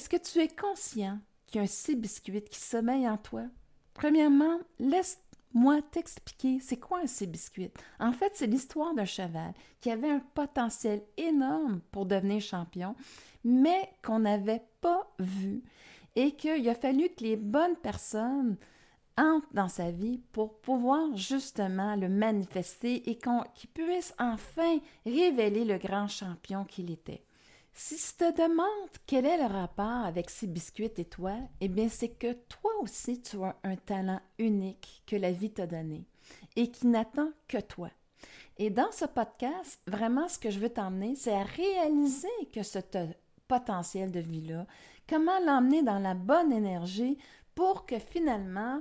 Est-ce que tu es conscient qu'il y a un six biscuit qui sommeille en toi? Premièrement, laisse-moi t'expliquer c'est quoi un six biscuit. En fait, c'est l'histoire d'un cheval qui avait un potentiel énorme pour devenir champion, mais qu'on n'avait pas vu et qu'il a fallu que les bonnes personnes entrent dans sa vie pour pouvoir justement le manifester et qu'il puisse enfin révéler le grand champion qu'il était. Si tu te demandes quel est le rapport avec ces biscuits et toi, eh bien c'est que toi aussi tu as un talent unique que la vie t'a donné et qui n'attend que toi. Et dans ce podcast, vraiment ce que je veux t'emmener, c'est à réaliser que ce potentiel de vie-là, comment l'emmener dans la bonne énergie pour que finalement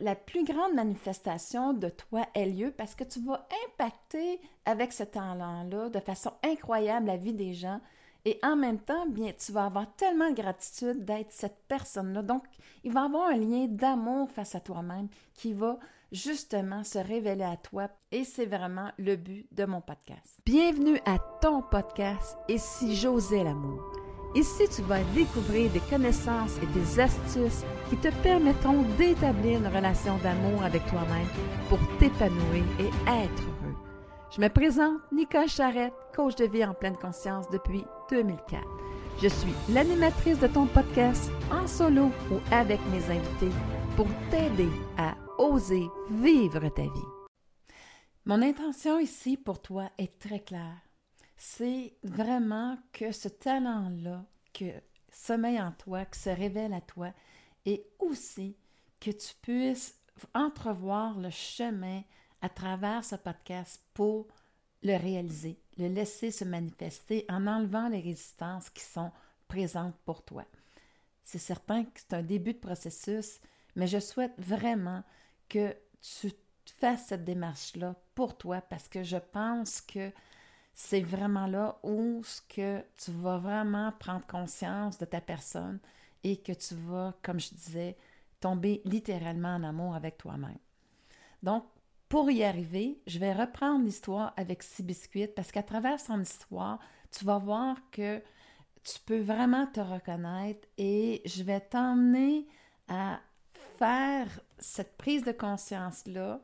la plus grande manifestation de toi ait lieu parce que tu vas impacter avec ce talent-là de façon incroyable la vie des gens. Et en même temps, bien, tu vas avoir tellement de gratitude d'être cette personne-là. Donc, il va y avoir un lien d'amour face à toi-même qui va justement se révéler à toi. Et c'est vraiment le but de mon podcast. Bienvenue à ton podcast Et si j'osais l'amour? Ici, tu vas découvrir des connaissances et des astuces qui te permettront d'établir une relation d'amour avec toi-même pour t'épanouir et être heureux. Je me présente Nicole Charrette, coach de vie en pleine conscience depuis 2004. Je suis l'animatrice de ton podcast en solo ou avec mes invités pour t'aider à oser vivre ta vie. Mon intention ici pour toi est très claire c'est vraiment que ce talent-là que sommeille en toi, qui se révèle à toi, et aussi que tu puisses entrevoir le chemin à travers ce podcast pour le réaliser, le laisser se manifester en enlevant les résistances qui sont présentes pour toi. C'est certain que c'est un début de processus, mais je souhaite vraiment que tu fasses cette démarche-là pour toi parce que je pense que c'est vraiment là où tu vas vraiment prendre conscience de ta personne et que tu vas, comme je disais, tomber littéralement en amour avec toi-même. Donc, pour y arriver, je vais reprendre l'histoire avec Sibiscuit parce qu'à travers son histoire, tu vas voir que tu peux vraiment te reconnaître et je vais t'emmener à faire cette prise de conscience-là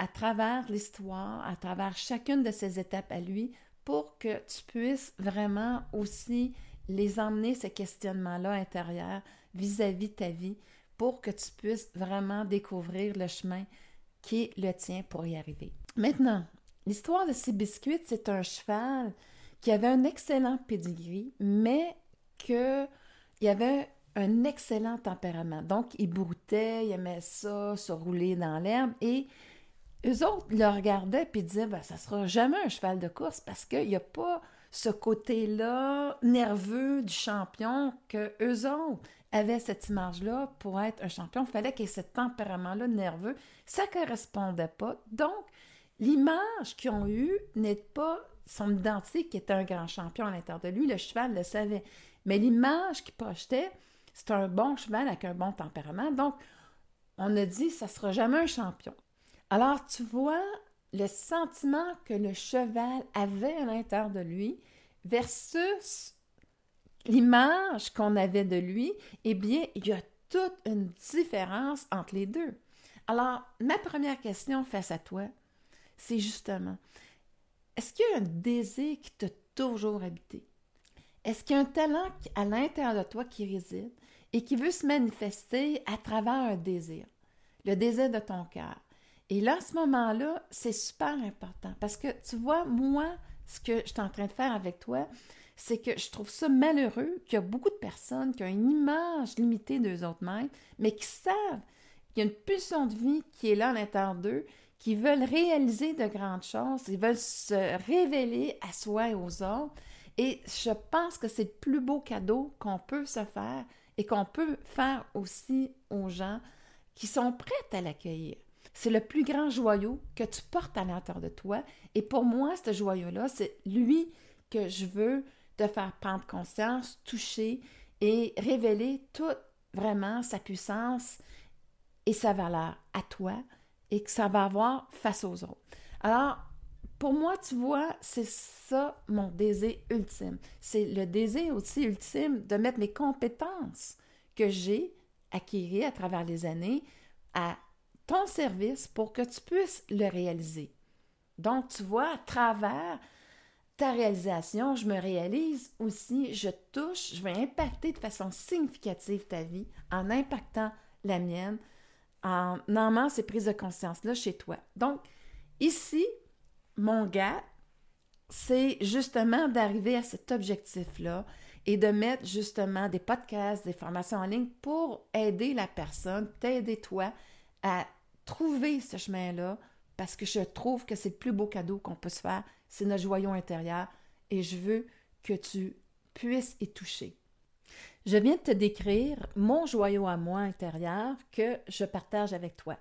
à travers l'histoire, à travers chacune de ces étapes à lui, pour que tu puisses vraiment aussi les emmener, ces questionnements-là intérieurs vis-à-vis de ta vie, pour que tu puisses vraiment découvrir le chemin qui est le tien pour y arriver. Maintenant, l'histoire de ces biscuits, c'est un cheval qui avait un excellent pedigree, mais qu'il avait un excellent tempérament. Donc, il broutait, il aimait ça, se rouler dans l'herbe et eux autres le regardaient et disaient ben, ça sera jamais un cheval de course parce qu'il n'y a pas ce côté-là nerveux du champion que eux autres avaient cette image-là pour être un champion. Il fallait qu'il ait ce tempérament-là nerveux. Ça ne correspondait pas. Donc, l'image qu'ils ont eue n'est pas son identité qui était un grand champion à l'intérieur de lui. Le cheval le savait. Mais l'image qu'il projetait, c'est un bon cheval avec un bon tempérament. Donc, on a dit, ça ne sera jamais un champion. Alors, tu vois le sentiment que le cheval avait à l'intérieur de lui versus l'image qu'on avait de lui, eh bien, il y a toute une différence entre les deux. Alors, ma première question face à toi, c'est justement, est-ce qu'il y a un désir qui t'a toujours habité? Est-ce qu'il y a un talent à l'intérieur de toi qui réside et qui veut se manifester à travers un désir, le désir de ton cœur? Et là, à ce moment-là, c'est super important parce que tu vois, moi, ce que je suis en train de faire avec toi, c'est que je trouve ça malheureux qu'il y a beaucoup de personnes qui ont une image limitée d'eux autres mêmes, mais qui savent qu'il y a une pulsion de vie qui est là à l'intérieur d'eux, qui veulent réaliser de grandes choses, ils veulent se révéler à soi et aux autres. Et je pense que c'est le plus beau cadeau qu'on peut se faire et qu'on peut faire aussi aux gens qui sont prêts à l'accueillir. C'est le plus grand joyau que tu portes à l'intérieur de toi. Et pour moi, ce joyau-là, c'est lui que je veux te faire prendre conscience, toucher et révéler toute vraiment sa puissance et sa valeur à toi et que ça va avoir face aux autres. Alors, pour moi, tu vois, c'est ça mon désir ultime. C'est le désir aussi ultime de mettre mes compétences que j'ai acquises à travers les années à ton service pour que tu puisses le réaliser. Donc, tu vois, à travers ta réalisation, je me réalise aussi, je touche, je vais impacter de façon significative ta vie en impactant la mienne, en nommant ces prises de conscience-là chez toi. Donc, ici, mon gars, c'est justement d'arriver à cet objectif-là et de mettre justement des podcasts, des formations en ligne pour aider la personne, t'aider toi à trouver ce chemin-là parce que je trouve que c'est le plus beau cadeau qu'on peut se faire, c'est notre joyau intérieur et je veux que tu puisses y toucher. Je viens de te décrire mon joyau à moi intérieur que je partage avec toi.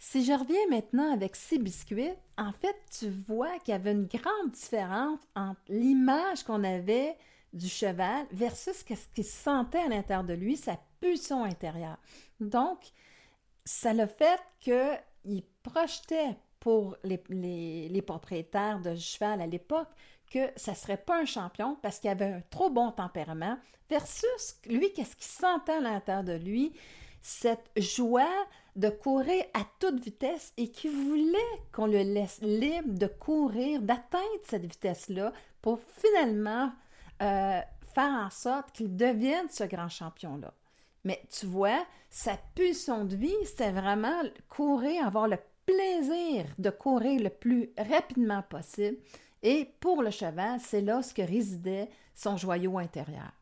Si je reviens maintenant avec ces biscuits, en fait, tu vois qu'il y avait une grande différence entre l'image qu'on avait du cheval versus ce qu'il sentait à l'intérieur de lui, sa pulsion intérieure. Donc, ça le fait qu'il projetait pour les, propriétaires de cheval à l'époque que ça ne serait pas un champion parce qu'il avait un trop bon tempérament versus lui, qu'est-ce qu'il sentait à l'intérieur de lui, cette joie de courir à toute vitesse et qui voulait qu'on le laisse libre de courir, d'atteindre cette vitesse-là pour finalement euh, faire en sorte qu'il devienne ce grand champion-là. Mais tu vois, sa pulsion de vie, c'était vraiment courir, avoir le plaisir de courir le plus rapidement possible. Et pour le cheval, c'est là ce que résidait son joyau intérieur.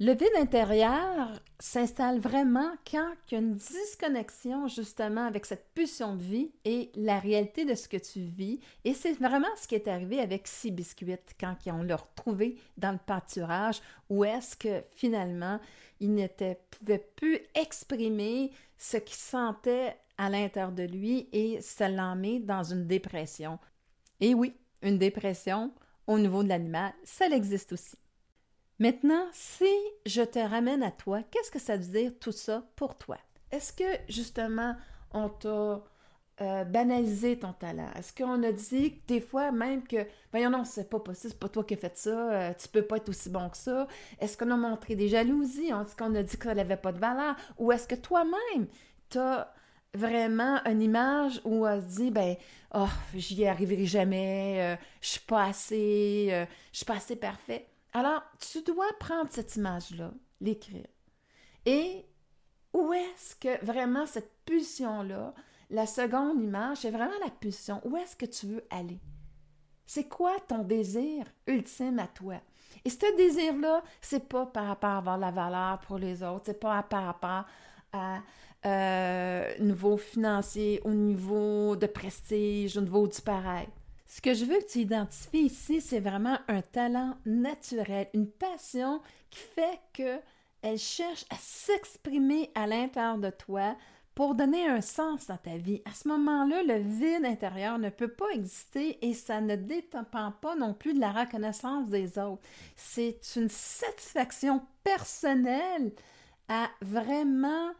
Le vide intérieur s'installe vraiment quand il y a une disconnexion justement avec cette pulsion de vie et la réalité de ce que tu vis. Et c'est vraiment ce qui est arrivé avec Six Biscuits quand ont le retrouvé dans le pâturage où est-ce que finalement il ne pouvait plus exprimer ce qu'il sentait à l'intérieur de lui et ça l'a mis dans une dépression. Et oui, une dépression au niveau de l'animal, ça existe aussi. Maintenant, si je te ramène à toi, qu'est-ce que ça veut dire tout ça pour toi? Est-ce que justement on t'a euh, banalisé ton talent? Est-ce qu'on a dit des fois même que, voyons non, c'est pas possible, c'est pas toi qui as fait ça, euh, tu peux pas être aussi bon que ça? Est-ce qu'on a montré des jalousies? Est-ce qu'on a dit que ça n'avait pas de valeur? Ou est-ce que toi-même, tu as vraiment une image où on se dit, ben, oh, j'y arriverai jamais, euh, je suis pas assez, je suis pas assez parfait. Alors, tu dois prendre cette image-là, l'écrire. Et où est-ce que vraiment cette pulsion-là, la seconde image, c'est vraiment la pulsion? Où est-ce que tu veux aller? C'est quoi ton désir ultime à toi? Et ce désir-là, c'est pas par rapport à avoir la valeur pour les autres, c'est pas par rapport à euh, niveau financier, au niveau de prestige, au niveau du pareil. Ce que je veux que tu identifies ici, c'est vraiment un talent naturel, une passion qui fait que elle cherche à s'exprimer à l'intérieur de toi pour donner un sens à ta vie. À ce moment-là, le vide intérieur ne peut pas exister et ça ne dépend pas non plus de la reconnaissance des autres. C'est une satisfaction personnelle à vraiment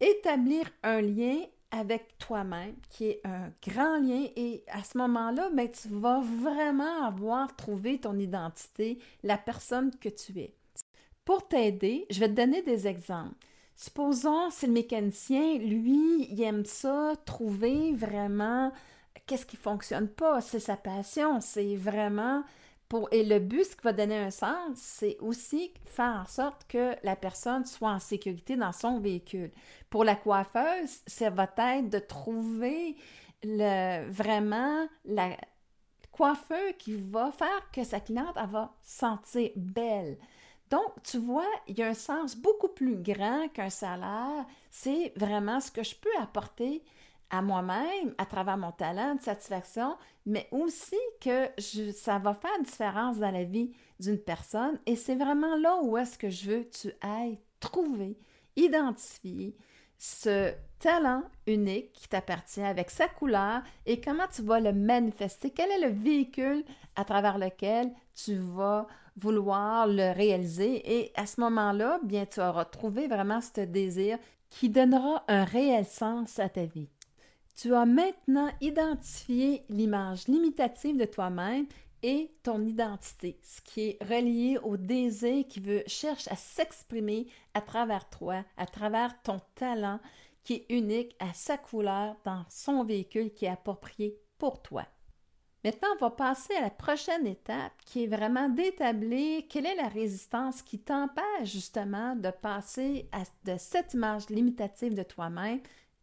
établir un lien avec toi-même, qui est un grand lien. Et à ce moment-là, ben, tu vas vraiment avoir trouvé ton identité, la personne que tu es. Pour t'aider, je vais te donner des exemples. Supposons, c'est le mécanicien, lui, il aime ça, trouver vraiment qu'est-ce qui fonctionne pas. C'est sa passion. C'est vraiment et le but, ce qui va donner un sens, c'est aussi faire en sorte que la personne soit en sécurité dans son véhicule. Pour la coiffeuse, ça va être de trouver vraiment la coiffeur qui va faire que sa cliente va sentir belle. Donc, tu vois, il y a un sens beaucoup plus grand qu'un salaire. C'est vraiment ce que je peux apporter à moi-même à travers mon talent de satisfaction, mais aussi que ça va faire une différence dans la vie d'une personne. Et c'est vraiment là où est-ce que je veux que tu ailles trouver, identifier ce talent unique qui t'appartient avec sa couleur et comment tu vas le manifester. Quel est le véhicule à travers lequel tu vas vouloir le réaliser? Et à ce moment-là, bien, tu auras trouvé vraiment ce désir qui donnera un réel sens à ta vie. Tu as maintenant identifié l'image limitative de toi-même et ton identité, ce qui est relié au désir qui veut cherche à s'exprimer à travers toi, à travers ton talent qui est unique à sa couleur dans son véhicule qui est approprié pour toi. Maintenant, on va passer à la prochaine étape qui est vraiment d'établir quelle est la résistance qui t'empêche justement de passer de cette image limitative de toi-même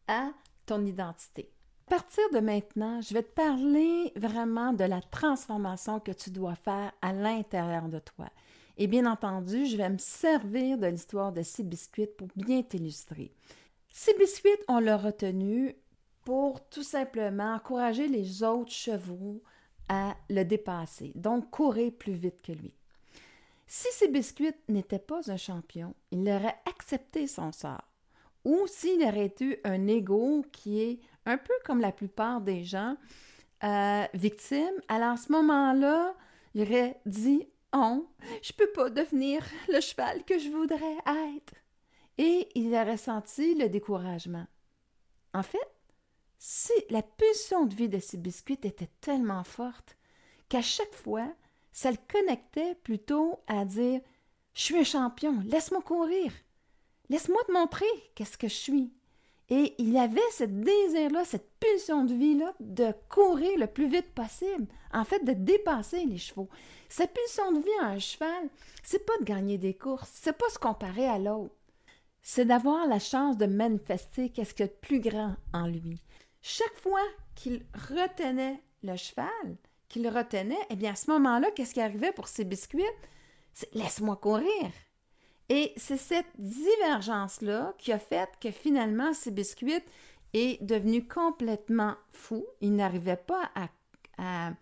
à ton identité. À partir de maintenant, je vais te parler vraiment de la transformation que tu dois faire à l'intérieur de toi. Et bien entendu, je vais me servir de l'histoire de ces biscuits pour bien t'illustrer. Ces biscuits, on l'a retenu pour tout simplement encourager les autres chevaux à le dépasser, donc courir plus vite que lui. Si ces biscuits n'étaient pas un champion, il aurait accepté son sort. Ou s'il aurait eu un ego qui est un peu comme la plupart des gens euh, victimes, alors à ce moment-là, il aurait dit Oh, je peux pas devenir le cheval que je voudrais être. Et il aurait senti le découragement. En fait, si la pulsion de vie de ces biscuits était tellement forte qu'à chaque fois, ça le connectait plutôt à dire Je suis un champion, laisse-moi courir, laisse-moi te montrer qu'est-ce que je suis. Et il avait ce désir-là, cette pulsion de vie-là, de courir le plus vite possible, en fait, de dépasser les chevaux. Cette pulsion de vie à un cheval, c'est pas de gagner des courses, c'est pas se comparer à l'autre. C'est d'avoir la chance de manifester qu'est-ce qu'il y a de plus grand en lui. Chaque fois qu'il retenait le cheval, qu'il retenait, eh bien, à ce moment-là, qu'est-ce qui arrivait pour ses biscuits? Laisse-moi courir. Et c'est cette divergence-là qui a fait que finalement, ces biscuits est devenu complètement fou. Il n'arrivait pas à, à,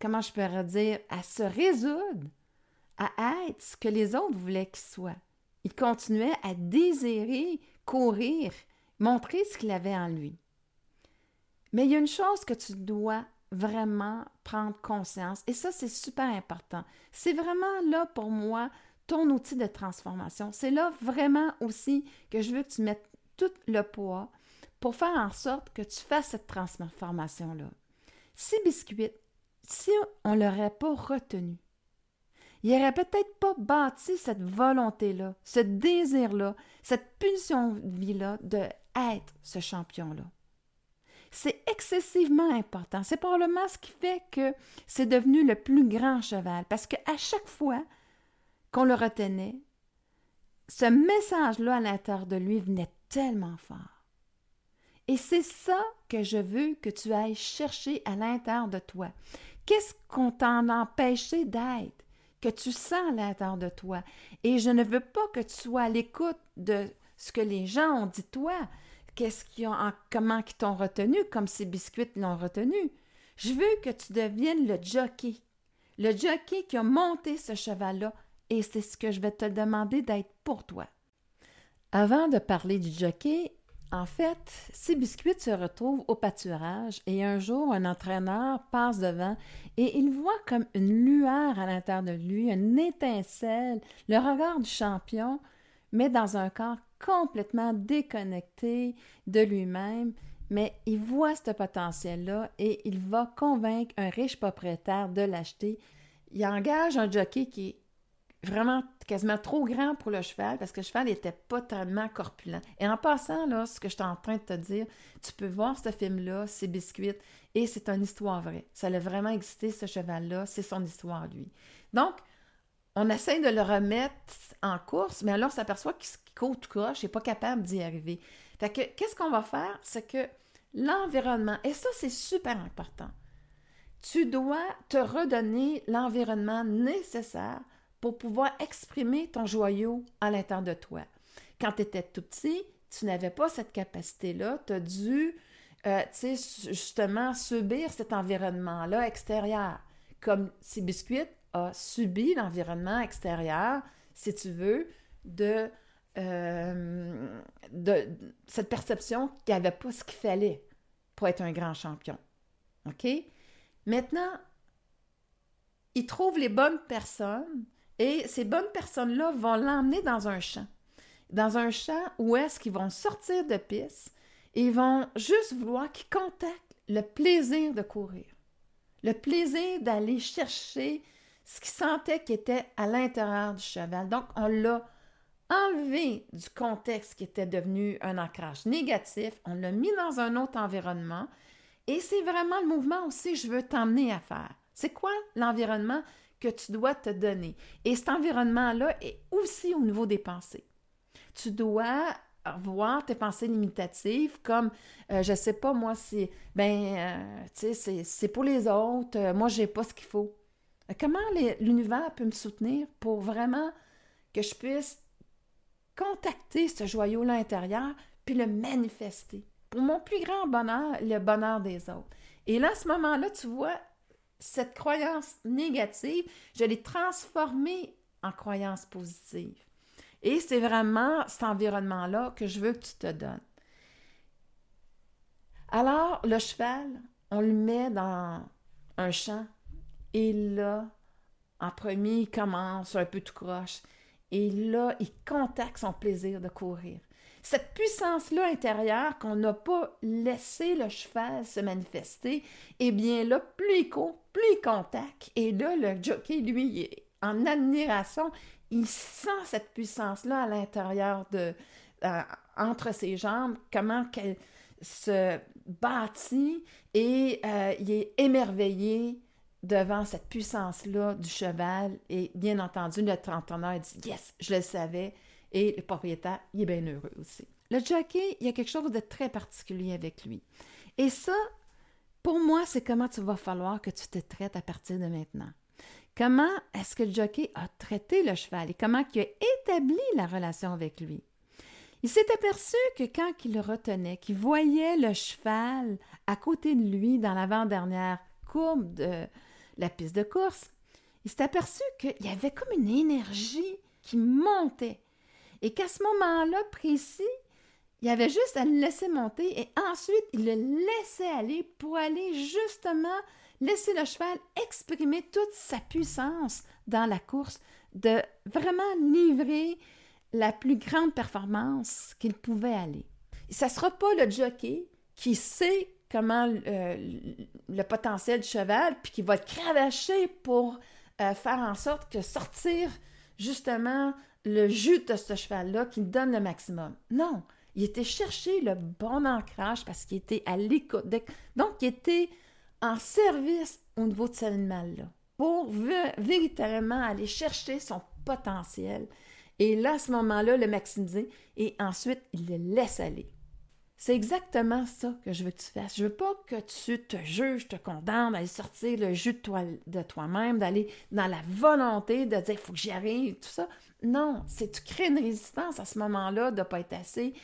comment je pourrais dire, à se résoudre à être ce que les autres voulaient qu'il soit. Il continuait à désirer courir, montrer ce qu'il avait en lui. Mais il y a une chose que tu dois vraiment prendre conscience, et ça, c'est super important. C'est vraiment là pour moi ton outil de transformation. C'est là vraiment aussi que je veux que tu mettes tout le poids pour faire en sorte que tu fasses cette transformation-là. Si biscuit, si on ne l'aurait pas retenu, il n'aurait peut-être pas bâti cette volonté-là, ce désir-là, cette pulsion de vie-là de être ce champion-là. C'est excessivement important. C'est probablement ce qui fait que c'est devenu le plus grand cheval, parce qu'à chaque fois qu'on le retenait, ce message-là à l'intérieur de lui venait tellement fort. Et c'est ça que je veux que tu ailles chercher à l'intérieur de toi. Qu'est-ce qu'on t'en empêché d'être, que tu sens à l'intérieur de toi? Et je ne veux pas que tu sois à l'écoute de ce que les gens ont dit de toi, qu'est-ce qu'ils ont, comment ils t'ont retenu, comme ces biscuits l'ont retenu. Je veux que tu deviennes le jockey, le jockey qui a monté ce cheval-là, et c'est ce que je vais te demander d'être pour toi. Avant de parler du jockey, en fait, ces biscuits se retrouvent au pâturage et un jour, un entraîneur passe devant et il voit comme une lueur à l'intérieur de lui, une étincelle, le regard du champion, mais dans un corps complètement déconnecté de lui-même, mais il voit ce potentiel-là et il va convaincre un riche propriétaire de l'acheter. Il engage un jockey qui est vraiment quasiment trop grand pour le cheval parce que le cheval n'était pas tellement corpulent. Et en passant, là, ce que je suis en train de te dire, tu peux voir ce film-là, c'est Biscuit, et c'est une histoire vraie. Ça a vraiment existé, ce cheval-là, c'est son histoire, lui. Donc, on essaie de le remettre en course, mais alors on s'aperçoit qu'il court tout croche, n'est pas capable d'y arriver. Fait que, qu'est-ce qu'on va faire? C'est que l'environnement, et ça, c'est super important, tu dois te redonner l'environnement nécessaire pour pouvoir exprimer ton joyau à l'intérieur de toi. Quand tu étais tout petit, tu n'avais pas cette capacité-là, tu as dû, euh, tu sais, justement, subir cet environnement-là extérieur. Comme si Biscuit a subi l'environnement extérieur, si tu veux, de, euh, cette perception qu'il n'y avait pas ce qu'il fallait pour être un grand champion. OK? Maintenant, il trouve les bonnes personnes et ces bonnes personnes-là vont l'emmener dans un champ. Dans un champ où est-ce qu'ils vont sortir de piste Ils vont juste vouloir qu'ils contactent le plaisir de courir, le plaisir d'aller chercher ce qu'ils sentaient qui était à l'intérieur du cheval. Donc, on l'a enlevé du contexte qui était devenu un ancrage négatif, on l'a mis dans un autre environnement. Et c'est vraiment le mouvement aussi je veux t'emmener à faire. C'est quoi l'environnement? Que tu dois te donner? Et cet environnement-là est aussi au niveau des pensées. Tu dois voir tes pensées limitatives comme euh, je sais pas moi c'est ben euh, tu sais c'est pour les autres euh, moi j'ai pas ce qu'il faut comment l'univers peut me soutenir pour vraiment que je puisse contacter ce joyau-là intérieur puis le manifester pour mon plus grand bonheur, le bonheur des autres? Et là, à ce moment-là, tu vois, cette croyance négative, je l'ai transformée en croyance positive. Et c'est vraiment cet environnement-là que je veux que tu te donnes. Alors, le cheval, on le met dans un champ et là, en premier, il commence un peu tout croche. Et là, il contacte son plaisir de courir. Cette puissance-là intérieure qu'on n'a pas laissé le cheval se manifester, eh bien là, plus il court, plus il contacte. Et là, le jockey, lui, en admiration, il sent cette puissance-là à l'intérieur de, euh, entre ses jambes, comment qu'elle se bâtit et euh, il est émerveillé devant cette puissance-là du cheval. Et bien entendu, le trentenaire dit Yes, je le savais. Et le propriétaire, il est bien heureux aussi. Le jockey, il y a quelque chose de très particulier avec lui. Et ça, pour moi, c'est comment tu vas falloir que tu te traites à partir de maintenant. Comment est-ce que le jockey a traité le cheval et comment il a établi la relation avec lui? Il s'est aperçu que quand il le retenait, qu'il voyait le cheval à côté de lui dans l'avant-dernière courbe de la piste de course, il s'est aperçu qu'il y avait comme une énergie qui montait et qu'à ce moment-là précis, il avait juste à le laisser monter et ensuite il le laissait aller pour aller justement laisser le cheval exprimer toute sa puissance dans la course, de vraiment livrer la plus grande performance qu'il pouvait aller. Ce ne sera pas le jockey qui sait comment euh, le potentiel du cheval, puis qui va le cravacher pour euh, faire en sorte que sortir justement le jus de ce cheval-là qui donne le maximum. Non, il était chercher le bon ancrage parce qu'il était à l'écoute. Donc, il était en service au niveau de cet animal-là pour véritablement aller chercher son potentiel. Et là, à ce moment-là, le maximiser et ensuite, il le laisse aller. C'est exactement ça que je veux que tu fasses. Je veux pas que tu te juges, te condamnes, d'aller sortir le jus de, toi, de toi-même, d'aller dans la volonté de dire il faut que j'y arrive, tout ça. Non, c'est tu crées une résistance à ce moment-là de ne pas être assez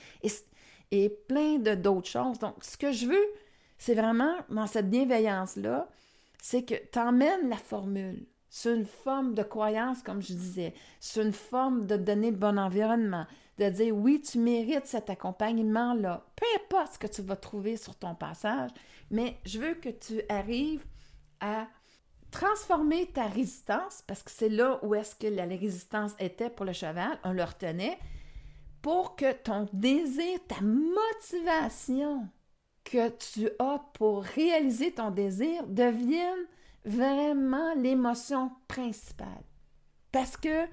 et, plein d'autres choses. Donc, ce que je veux, c'est vraiment dans cette bienveillance-là, c'est que tu emmènes la formule. C'est une forme de croyance, comme je disais. C'est une forme de donner le bon environnement de dire oui, tu mérites cet accompagnement-là, peu importe ce que tu vas trouver sur ton passage, mais je veux que tu arrives à transformer ta résistance, parce que c'est là où est-ce que la résistance était pour le cheval, on le retenait, pour que ton désir, ta motivation que tu as pour réaliser ton désir devienne vraiment l'émotion principale. Parce que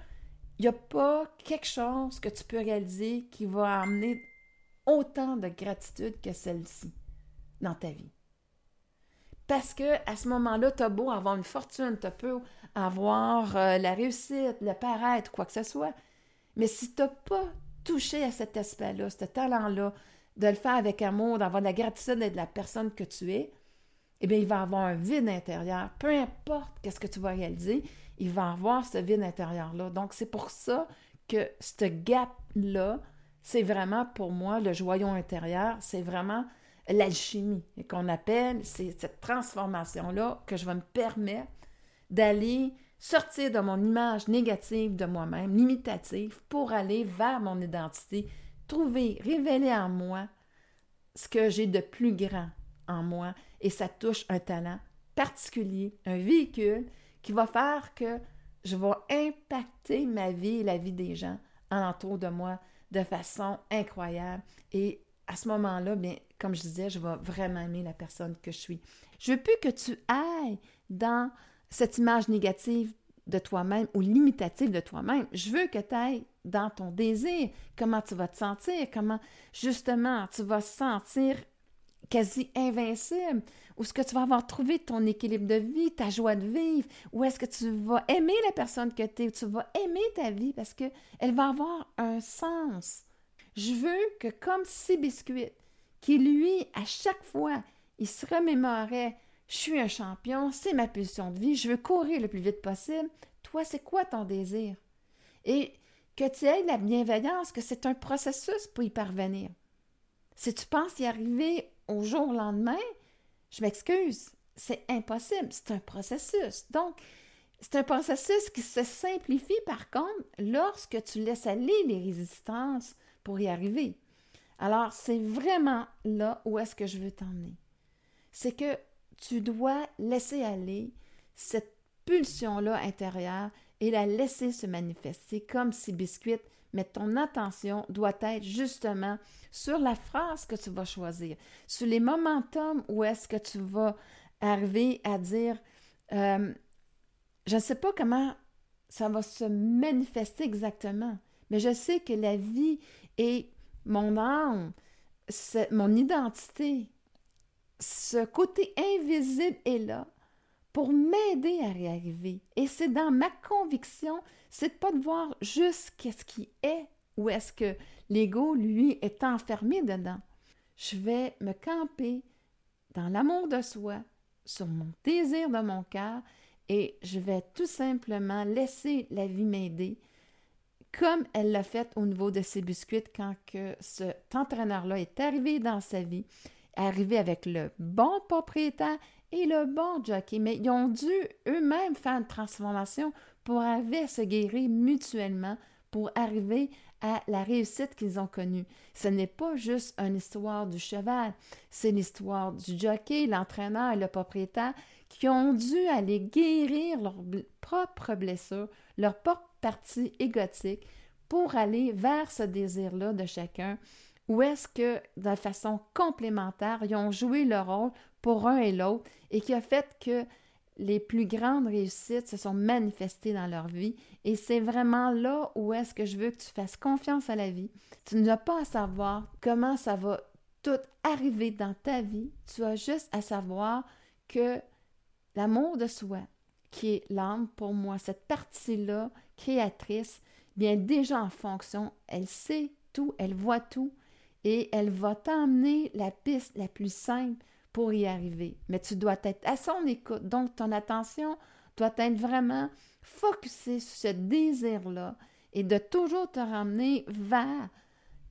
n'y a pas quelque chose que tu peux réaliser qui va amener autant de gratitude que celle-ci dans ta vie. Parce que à ce moment-là, tu as beau avoir une fortune, tu peux avoir euh, la réussite, le paraître, quoi que ce soit. Mais si tu n'as pas touché à cet aspect-là, ce talent-là, de le faire avec amour, d'avoir de la gratitude de la personne que tu es, eh bien, il va avoir un vide intérieur. Peu importe qu'est-ce que tu vas réaliser, il va avoir ce vide intérieur-là. Donc, c'est pour ça que ce gap-là, c'est vraiment pour moi le joyau intérieur, c'est vraiment l'alchimie qu'on appelle, c'est cette transformation-là que je vais me permettre d'aller sortir de mon image négative de moi-même, limitative, pour aller vers mon identité, trouver, révéler en moi ce que j'ai de plus grand en moi. Et ça touche un talent particulier, un véhicule qui va faire que je vais impacter ma vie et la vie des gens alentour de moi de façon incroyable et à ce moment-là, bien, comme je disais, je vais vraiment aimer la personne que je suis. Je veux plus que tu ailles dans cette image négative de toi-même ou limitative de toi-même. Je veux que tu ailles dans ton désir, comment tu vas te sentir, comment justement tu vas se sentir quasi invincible, où est-ce que tu vas avoir trouvé ton équilibre de vie, ta joie de vivre, où est-ce que tu vas aimer la personne que tu es, où tu vas aimer ta vie parce qu'elle va avoir un sens? Je veux que comme si biscuits, qui lui, à chaque fois, il se remémorait je suis un champion, c'est ma pulsion de vie, je veux courir le plus vite possible. Toi, c'est quoi ton désir? Et que tu aies la bienveillance, que c'est un processus pour y parvenir. Si tu penses y arriver au jour au lendemain, je m'excuse, c'est impossible, c'est un processus. Donc, c'est un processus qui se simplifie par contre lorsque tu laisses aller les résistances pour y arriver. Alors, c'est vraiment là où est-ce que je veux t'emmener. C'est que tu dois laisser aller cette pulsion-là intérieure et la laisser se manifester comme si biscuit, mais ton attention doit être justement sur la phrase que tu vas choisir, sur les momentum où est-ce que tu vas arriver à dire euh, je ne sais pas comment ça va se manifester exactement, mais je sais que la vie et mon âme, mon identité, ce côté invisible est là pour m'aider à y arriver. Et c'est dans ma conviction, c'est pas de voir juste qu'est-ce qui est ou est-ce que l'ego, lui, est enfermé dedans. Je vais me camper dans l'amour de soi, sur mon désir de mon cœur, et je vais tout simplement laisser la vie m'aider, comme elle l'a fait au niveau de ses biscuits quand que cet entraîneur-là est arrivé dans sa vie arriver avec le bon propriétaire et le bon jockey, mais ils ont dû eux-mêmes faire une transformation pour arriver se guérir mutuellement, pour arriver à la réussite qu'ils ont connue. Ce n'est pas juste une histoire du cheval, c'est l'histoire du jockey, l'entraîneur et le propriétaire qui ont dû aller guérir leurs propres blessures, leur propre partie égotique pour aller vers ce désir-là de chacun ou est-ce que, de façon complémentaire, ils ont joué leur rôle pour un et l'autre et qui a fait que les plus grandes réussites se sont manifestées dans leur vie. Et c'est vraiment là où est-ce que je veux que tu fasses confiance à la vie. Tu n'as pas à savoir comment ça va tout arriver dans ta vie. Tu as juste à savoir que l'amour de soi, qui est l'âme pour moi, cette partie-là créatrice, bien déjà en fonction, elle sait tout, elle voit tout, et elle va t'emmener la piste la plus simple pour y arriver. Mais tu dois être à son écoute. Donc, ton attention doit être vraiment focusée sur ce désir-là et de toujours te ramener vers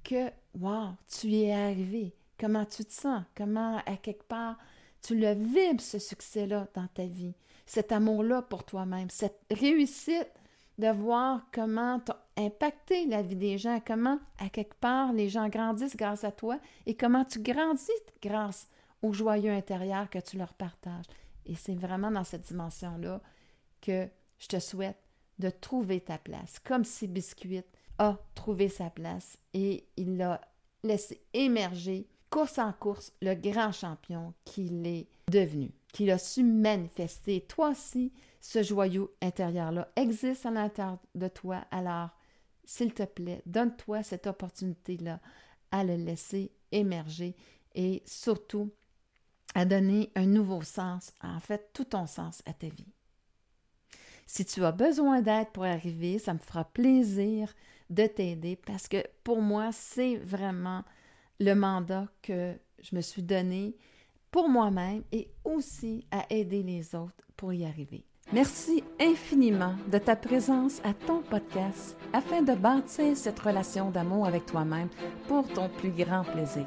que, wow, tu y es arrivé. Comment tu te sens? Comment, à quelque part, tu le vibres, ce succès-là, dans ta vie? Cet amour-là pour toi-même, cette réussite de voir comment tu as impacté la vie des gens, comment, à quelque part, les gens grandissent grâce à toi et comment tu grandis grâce au joyeux intérieur que tu leur partages. Et c'est vraiment dans cette dimension-là que je te souhaite de trouver ta place, comme si Biscuit a trouvé sa place et il l'a laissé émerger course en course le grand champion qu'il est devenu, qu'il a su manifester. Toi aussi, ce joyau intérieur-là existe à l'intérieur de toi. Alors, s'il te plaît, donne-toi cette opportunité-là à le laisser émerger et surtout à donner un nouveau sens, en fait, tout ton sens à ta vie. Si tu as besoin d'aide pour arriver, ça me fera plaisir de t'aider parce que pour moi, c'est vraiment le mandat que je me suis donné pour moi-même et aussi à aider les autres pour y arriver. Merci infiniment de ta présence à ton podcast afin de bâtir cette relation d'amour avec toi-même pour ton plus grand plaisir.